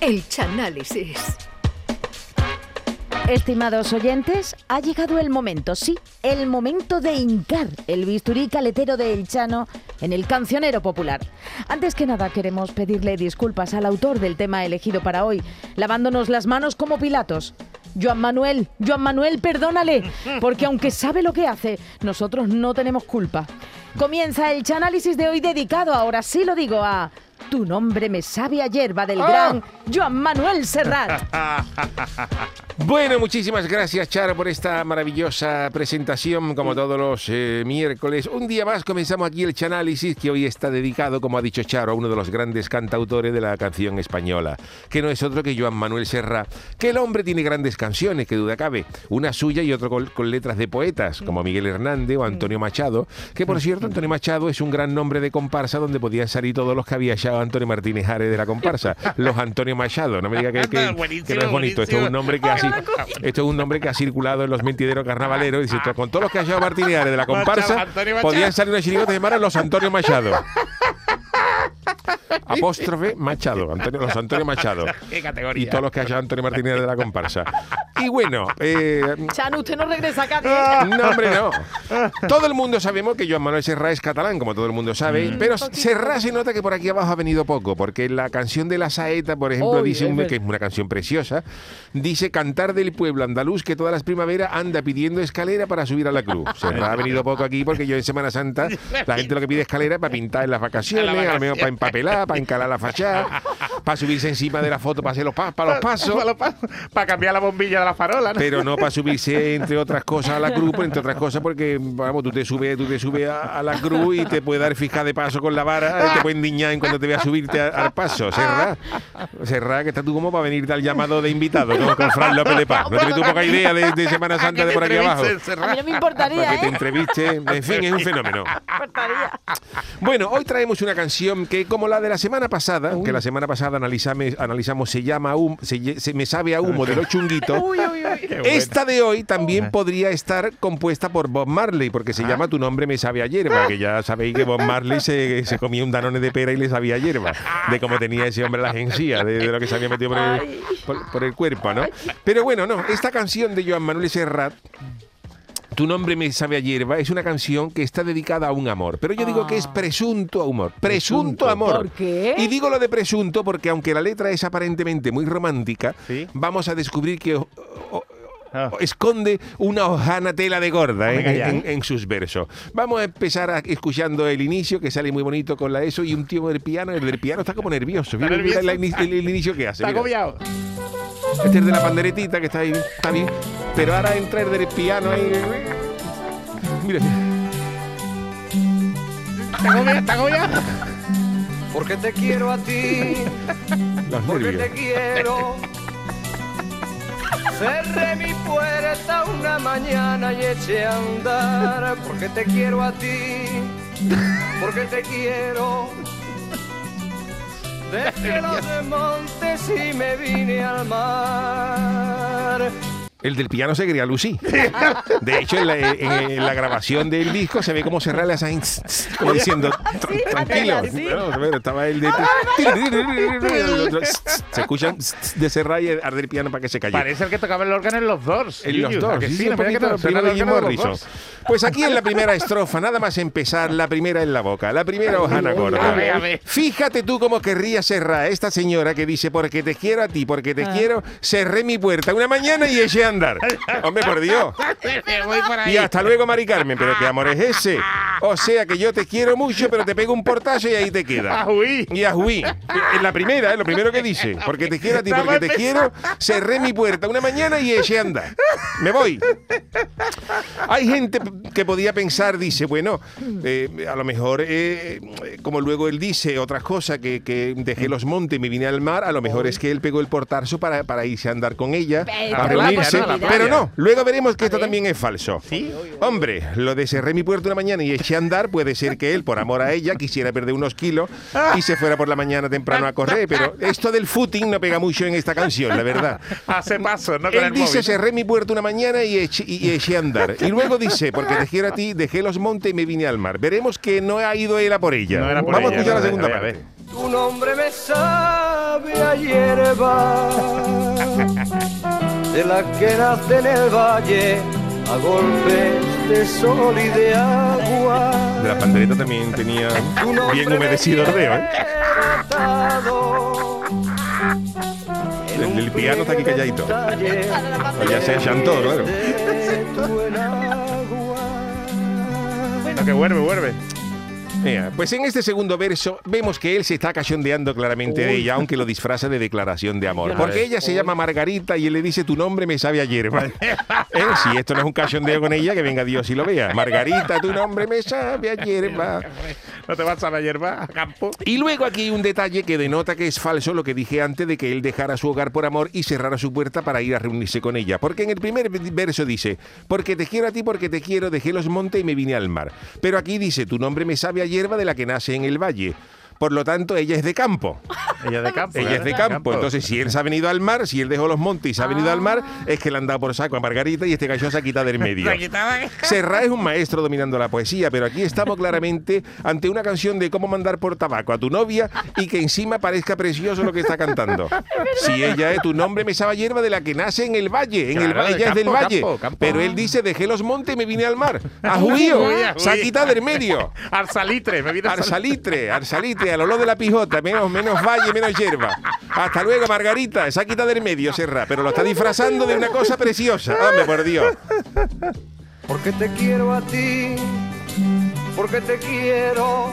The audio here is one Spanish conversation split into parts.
El Chanálisis. Estimados oyentes, ha llegado el momento, sí, el momento de hincar el bisturí caletero de El Chano en el cancionero popular. Antes que nada, queremos pedirle disculpas al autor del tema elegido para hoy, lavándonos las manos como Pilatos. Joan Manuel, Joan Manuel, perdónale, porque aunque sabe lo que hace, nosotros no tenemos culpa. Comienza el Chanálisis de hoy dedicado, ahora sí lo digo, a Tu nombre me sabe a hierba del gran Joan Manuel Serrat. Bueno, muchísimas gracias, Charo, por esta maravillosa presentación, como todos los eh, miércoles. Un día más comenzamos aquí el Chanálisis, que hoy está dedicado, como ha dicho Charo, a uno de los grandes cantautores de la canción española, que no es otro que Joan Manuel Serra, que el hombre tiene grandes canciones, que duda cabe, una suya y otra con, con letras de poetas, como Miguel Hernández o Antonio Machado, que por cierto, Antonio Machado es un gran nombre de comparsa donde podían salir todos los que había Antonio Martínez Ares de la comparsa, los Antonio Machado, no me diga que, que- que no es bonito, esto es un nombre que así esto es un nombre que ha circulado en los mentideros carnavaleros. Dice, con todos los que ha llevado Martínez Ares de la comparsa, podían salir unos chirigotes de Mara los Antonio Machado. Apóstrofe Machado, Antonio, los Antonio Machado. Qué categoría. Y todos los que ha llevado Antonio Martínez de la comparsa. Y bueno, eh, Chano, usted no regresa a Cádiz. no, hombre, no. Todo el mundo sabemos que Joan Manuel Serra es catalán, como todo el mundo sabe, pero Serra se nota que por aquí abajo ha venido poco, porque en la canción de la saeta, por ejemplo, dice un- que es una canción preciosa, dice cantar del pueblo andaluz que todas las primaveras anda pidiendo escalera para subir a la cruz. Serra ha venido poco aquí porque yo en Semana Santa la gente lo que pide escalera es para pintar en las vacaciones, a lo mejor para empapelar, para encalar la fachada, para subirse encima de la foto, para hacer los, pa- para los pasos. Para cambiar la bombilla de la farola, ¿no? Pero no para subirse, entre otras cosas, a la cruz, entre otras cosas, porque, vamos, tú te subes, tú te subes a, a la cruz y te puede dar fija de paso con la vara, y te puede endiñar en cuando te veas subirte a- al paso. Serra, Serra, que estás tú como para venirte al llamado de invitado, ¿no? con Fran López de Paz. No tienes tú poca idea de, de Semana Santa de por aquí abajo. A mí no me Para importaría, que te ¿eh? entreviste, en fin, es un fenómeno. Bueno, hoy traemos una canción que, como la de la semana pasada, que la semana pasada analizame- analizamos, se llama hum- se, me sabe a humo de los chunguitos. Uy, uy, uy. Esta de hoy también podría estar compuesta por Bob Marley, porque se llama Tu nombre me sabe a hierba, que ya sabéis que Bob Marley se, se comía un danone de pera y le sabía hierba, de cómo tenía ese hombre la gencía, de, de lo que se había metido por el, por, por el cuerpo, ¿no? Pero bueno, no, esta canción de Joan Manuel Serrat tu nombre me sabe a hierba es una canción que está dedicada a un amor. Pero yo digo que es presunto amor. Presunto amor. ¿Por qué? Y digo lo de presunto porque aunque la letra es aparentemente muy romántica, Sí. vamos a descubrir que o- o- Ah. esconde una hojana tela de gorda ¿eh? Venga ya. en, en sus versos. Vamos a empezar a- escuchando el inicio que sale muy bonito con la eso y un tío del piano. El del piano está como nervioso. Mira el, el inicio que hace. Está agobiado. Este es de la panderetita que está ahí, está bien. Pero ahora entra el del piano ahí. Mira, Está agobiado. Porque te quiero a ti, los porque te quiero. Cerré mi puerta una mañana y eché a andar. Porque te quiero a ti, porque te quiero. Dejé los montes y me vine al mar. El del piano se quería Lucy. De hecho, en la, en- en la grabación del disco se ve cómo cerrar las como diciendo, "Tran- tranquilo. así. No, bueno, estaba el de... Se escuchan de cerrar y arder el piano para que se calle. Parece el que tocaba el órgano en los dos. En los dos, que sí, sí, sí, un mira que poquito, te- suena primo el de Jim órgano de los Morrison. Pues aquí en la primera estrofa, nada más empezar, la primera en la boca, la primera hojana gorda. a ver, a ver. Fíjate tú cómo querría cerrar esta señora que dice, porque te quiero a ti, porque te quiero, cerré mi puerta una mañana y eché a andar. Hombre, por Dios. Y hasta luego, Mari Carmen, pero qué amor es ese. O sea que yo te quiero mucho, pero te pego un portazo y ahí te queda. Ajuí. Y ajuí. En la primera, es lo primero que dice. Porque te quiero a ti, porque te quiero, cerré mi puerta una mañana y eché a andar. Me voy. Hay gente que podía pensar, dice, bueno, eh, a lo mejor, eh, como luego él dice otras cosas, que, que dejé los montes y me vine al mar, a lo mejor es que él pegó el portazo para, para irse a andar con ella, Pero a reunirse. Pero no, luego veremos que esto también es falso. ¿Sí? Hombre, lo de cerré mi puerta una mañana y eché a andar puede ser que él, por amor a ella, quisiera perder unos kilos y se fuera por la mañana temprano a correr, pero esto del footing no pega mucho en esta canción, la verdad. Hace paso, ¿no? Con Él el dice, móvil. cerré mi puerta una mañana y eché, y eché a andar. Y luego dice, porque te quiero a ti, dejé los montes y me vine al mar. Veremos que no ha ido él a por ella. No era por Vamos ella, a escuchar la a ver, segunda a ver, a parte. Tu nombre me sabe sabe a hierba, de la que nace en el valle a golpes de sol y de agua. De la pandereta también tenía bien humedecido el dedo, ¿eh? El piano está aquí calladito. Pues ya se chantó, claro. No, que vuelve, vuelve. Mira, pues en este segundo verso vemos que él se está cachondeando claramente de ella, aunque lo disfraza de declaración de amor. Porque ella se llama Margarita y él le dice tu nombre me sabe a hierba. ¿Eh? Si esto no es un cachondeo con ella, que venga Dios y lo vea. Margarita, tu nombre me sabe a hierba. No te vas a la hierba campo. Y luego aquí hay un detalle que denota que es falso lo que dije antes de que él dejara su hogar por amor y cerrara su puerta para ir a reunirse con ella. Porque en el primer verso dice, porque te quiero a ti, porque te quiero, dejé los montes y me vine al mar. Pero aquí dice, tu nombre me sabe a hierba de la que nace en el valle. Por lo tanto, ella es de campo. Ella de campo. Ella es de campo. Entonces, si él se ha venido al mar, si él dejó los montes y se ha venido al mar, es que le han dado por saco a Margarita y este gallo se ha quitado del medio. Serra es un maestro dominando la poesía, pero aquí estamos claramente ante una canción de cómo mandar por tabaco a tu novia y que encima parezca precioso lo que está cantando. Si ella es tu nombre me sabe hierba de la que nace en el valle, en el valle, ella es del campo, valle, campo, campo. pero él dice dejé los montes y me vine al mar. A judío, se ha quitado del medio. Al salitre, me viene al Arsalitre, arsalitre, al olor de la pijota, menos, menos valle, menos hierba. Hasta luego, Margarita, se ha quitado del medio, Serra, pero lo está disfrazando de una cosa preciosa. Hombre, por Dios. Porque te quiero a ti, porque te quiero.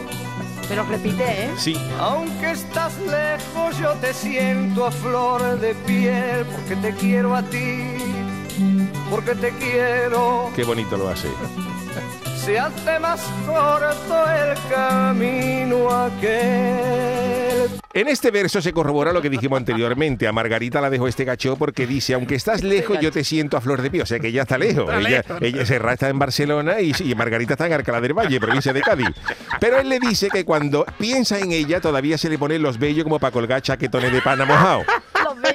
Pero repite, ¿eh? Sí, Aunque estás lejos, yo te siento a flor de piel. Porque te quiero a ti, porque te quiero. qué bonito lo hace. Se hace más corto el camino aquel. En este verso se corrobora lo que dijimos anteriormente. A Margarita la dejó este gacho porque dice, aunque estás lejos, yo te siento a flor de pie. O sea que ella está lejos. Ella, ella Serra está en Barcelona y, y Margarita está en Alcalá del Valle, provincia de Cádiz. Pero él le dice que cuando piensa en ella, todavía se le ponen los vellos como para colgar chaquetones de pana mojado.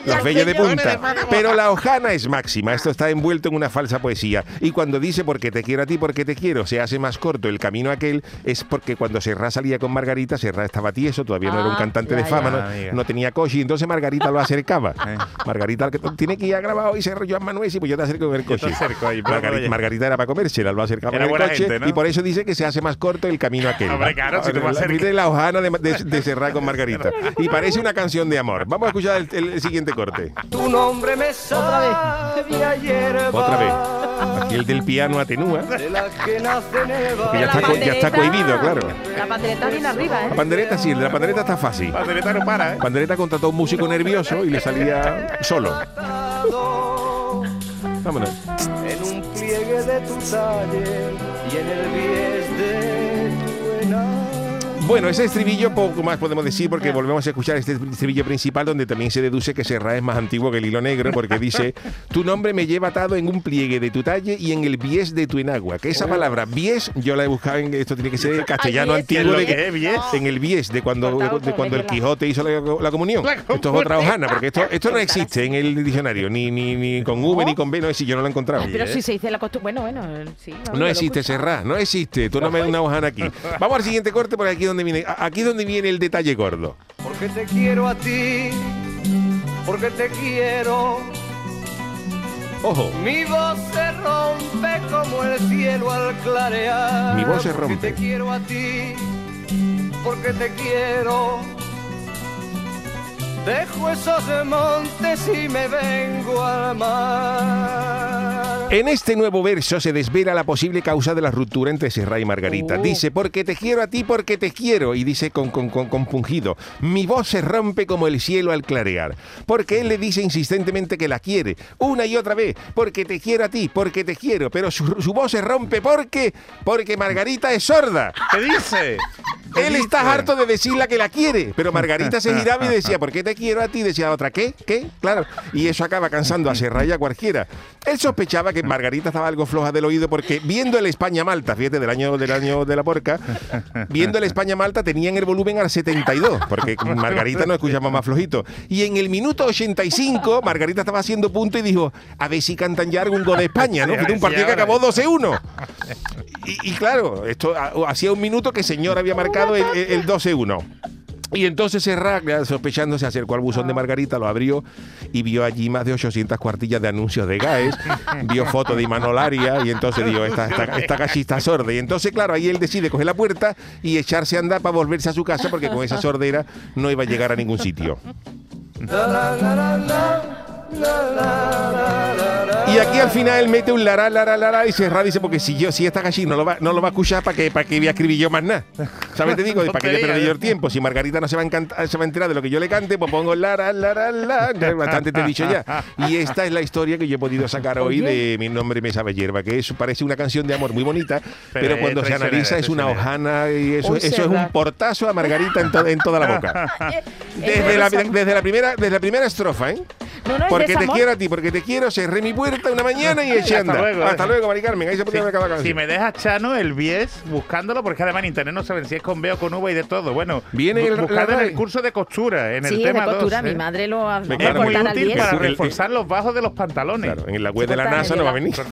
Los vellos de punta. Pero la hojana es máxima. Esto está envuelto en una falsa poesía. Y cuando dice porque te quiero a ti, porque te quiero, se hace más corto el camino aquel, es porque cuando Serra salía con Margarita, Serra estaba tieso, todavía no era un Ah, cantante de fama, ya. no, Ah, no tenía coche, y entonces Margarita lo acercaba. Margarita que tiene que ir a grabar y Serra Joan Manuel, y pues yo te acerco con el coche. te acerco ahí, pero Margarita. Margarita era para comérsela, lo acercaba Era con el buena coche, gente, ¿no? y por eso dice que se hace más corto el camino aquel. Hombre, claro, si tú vas La- hojana de, de, de Serra con Margarita. Y parece una canción de amor. Vamos a escuchar el- siguiente corte. Tu nombre me sabe a hierba. Otra vez. Aquí el del piano atenúa. De la que ya está, co- ya está cohibido, claro. La pandereta viene arriba, La ¿eh? pandereta sí, el de la pandereta está fácil. La pandereta no para, ¿eh? Pandereta contrató a un músico nervioso y le salía solo. Vámonos. en un pliegue de tu talle y en el de. Bueno, ese estribillo poco más podemos decir porque volvemos a escuchar este estribillo principal donde también se deduce que Serra es más antiguo que el hilo negro porque dice tu nombre me lleva atado en un pliegue de tu talle y en el bies de tu enagua. Que esa palabra bies yo la he buscado en esto tiene que ser castellano antiguo de ¿Qué es lo que bies? en el bies de cuando de cuando el. Quijote hizo la, la comunión. La Esto es otra hojana porque esto esto no existe en el diccionario ni ni, ni con V ni con B no es si yo no lo he encontrado. Pero si se dice la costumbre. Bueno, bueno, sí. No lo existe. Serra, no existe. Tú no me das una hojana aquí. Vamos al siguiente corte por aquí donde viene. Aquí es donde viene el detalle gordo. Porque te quiero a ti, porque te quiero. Ojo. Mi voz se rompe como el cielo al clarear. Mi voz se Porque rompe. te quiero a ti, porque te quiero. Dejo esos montes y me vengo al mar. En este nuevo verso se desvela la posible causa de la ruptura entre Serra y Margarita. Oh. Dice, porque te quiero a ti, porque te quiero. Y dice con, con, con- compungido, mi voz se rompe como el cielo al clarear. Porque él le dice insistentemente que la quiere, una y otra vez, porque te quiero a ti, porque te quiero. Pero su, su voz se rompe porque, porque Margarita es sorda. ¿Qué dice? ¿Qué Él está harto de decirla que la quiere, pero Margarita se giraba y decía, ¿por qué te quiero a ti? Decía la otra, ¿qué? ¿Qué? Claro. Y eso acaba cansando a Serra y a cualquiera. Él sospechaba que Margarita estaba algo floja del oído porque viendo el España-Malta, fíjate, del año, del año de la porca, viendo el España-Malta tenían el volumen al 72, porque Margarita no escuchaba más flojito. Y en el minuto 85, Margarita estaba haciendo punto y dijo, a ver si cantan ya algún gol de España, ¿no? Fue un partido que acabó 12-1. Y, claro, esto hacía un minuto que señor había marcado el, el- el 12-1. Y entonces Serrat, ya sospechando, se acercó al buzón de Margarita, lo abrió y vio allí más de 800 cuartillas de anuncios de GAES, vio fotos de Imanolaria y entonces dijo, esta, esta, esta cachista sorda. Y entonces, claro, ahí él decide coger la puerta y echarse a andar para volverse a su casa porque con esa sordera no iba a llegar a ningún sitio. Y aquí al final él mete un lara, lara, lara y Serrat dice, porque si yo, si esta gallina no lo va, no lo va a escuchar, ¿para qué, para qué voy a escribir yo más nada? ¿Sabes? Te digo, ¿para qué voy a perder yo el tiempo? Si Margarita no se va, a encantar- se va a enterar de lo que yo le cante, pues pongo lara, lara, lara. Bastante te he dicho ya. Y esta es la historia que yo he podido sacar hoy de Mi nombre me sabe hierba, que eso parece una canción de amor muy bonita, pero, Pero es cuando se analiza es una hojana y eso, eso es un portazo a Margarita en, to- en toda la boca. Desde la, desde, la primera, desde la primera estrofa, ¿eh? No, no, es Porque te quiero a ti, porque te quiero, cerré mi puerta una mañana y eché a Hasta andar. luego, Hasta eh. luego, Mari Carmen. Ahí se puede Si, ver cada canción. si me dejas Chano el bies buscándolo, porque además en internet no saben si es con B o con V y de todo. Bueno, Viene el- la- en el curso de costura, en el Sí, tema de costura, 2, mi ¿eh? madre lo ha Es muy útil para reforzar los bajos de los pantalones. Claro, en la web de la NASA no va a venir.